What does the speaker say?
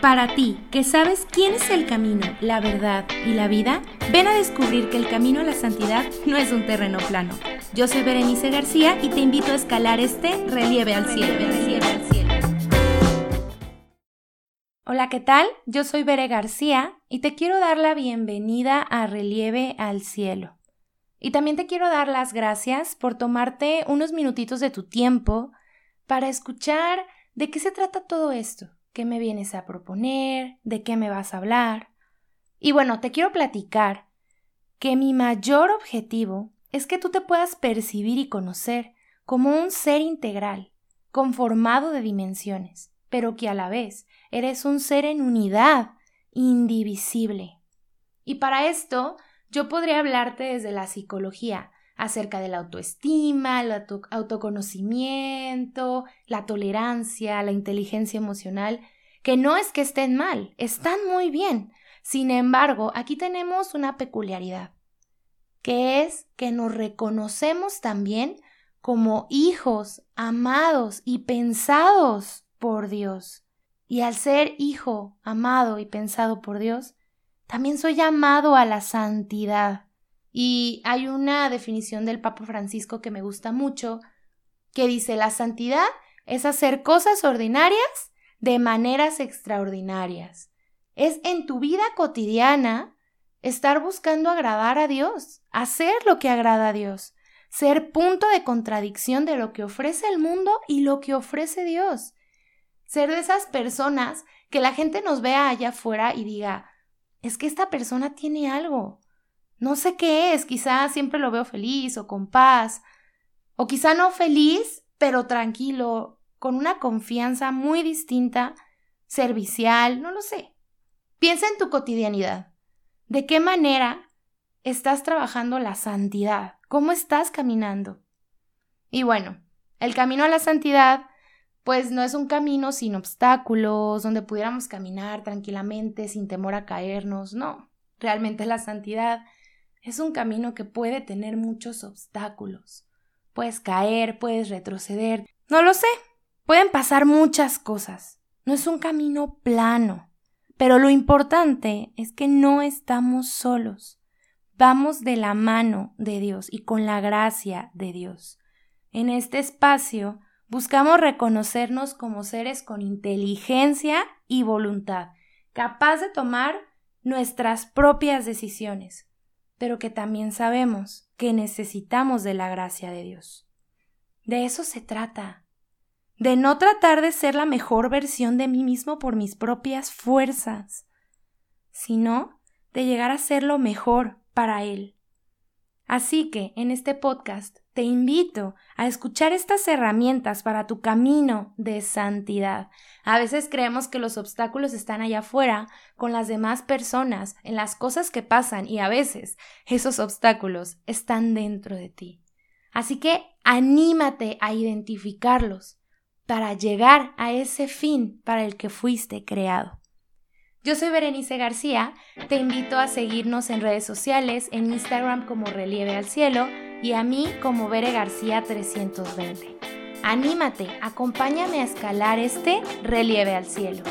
Para ti, que sabes quién es el camino, la verdad y la vida, ven a descubrir que el camino a la santidad no es un terreno plano. Yo soy Berenice García y te invito a escalar este relieve al cielo. Hola, ¿qué tal? Yo soy Bere García y te quiero dar la bienvenida a Relieve al Cielo. Y también te quiero dar las gracias por tomarte unos minutitos de tu tiempo para escuchar de qué se trata todo esto qué me vienes a proponer, de qué me vas a hablar. Y bueno, te quiero platicar que mi mayor objetivo es que tú te puedas percibir y conocer como un ser integral, conformado de dimensiones, pero que a la vez eres un ser en unidad, indivisible. Y para esto yo podría hablarte desde la psicología, acerca de la autoestima, el autoconocimiento, la tolerancia, la inteligencia emocional, que no es que estén mal, están muy bien. Sin embargo, aquí tenemos una peculiaridad, que es que nos reconocemos también como hijos amados y pensados por Dios. Y al ser hijo amado y pensado por Dios, también soy llamado a la santidad. Y hay una definición del Papa Francisco que me gusta mucho, que dice, la santidad es hacer cosas ordinarias de maneras extraordinarias. Es en tu vida cotidiana estar buscando agradar a Dios, hacer lo que agrada a Dios, ser punto de contradicción de lo que ofrece el mundo y lo que ofrece Dios. Ser de esas personas que la gente nos vea allá afuera y diga, es que esta persona tiene algo, no sé qué es, quizá siempre lo veo feliz o con paz, o quizá no feliz, pero tranquilo, con una confianza muy distinta, servicial, no lo sé. Piensa en tu cotidianidad. ¿De qué manera estás trabajando la santidad? ¿Cómo estás caminando? Y bueno, el camino a la santidad, pues no es un camino sin obstáculos, donde pudiéramos caminar tranquilamente, sin temor a caernos, no. Realmente la santidad es un camino que puede tener muchos obstáculos. Puedes caer, puedes retroceder. No lo sé. Pueden pasar muchas cosas. No es un camino plano. Pero lo importante es que no estamos solos. Vamos de la mano de Dios y con la gracia de Dios. En este espacio buscamos reconocernos como seres con inteligencia y voluntad, capaz de tomar nuestras propias decisiones, pero que también sabemos que necesitamos de la gracia de Dios. De eso se trata, de no tratar de ser la mejor versión de mí mismo por mis propias fuerzas, sino de llegar a ser lo mejor para Él. Así que en este podcast te invito a escuchar estas herramientas para tu camino de santidad. A veces creemos que los obstáculos están allá afuera, con las demás personas, en las cosas que pasan, y a veces esos obstáculos están dentro de ti. Así que anímate a identificarlos para llegar a ese fin para el que fuiste creado. Yo soy Berenice García, te invito a seguirnos en redes sociales, en Instagram como Relieve al Cielo y a mí como Bere García 320. Anímate, acompáñame a escalar este Relieve al Cielo.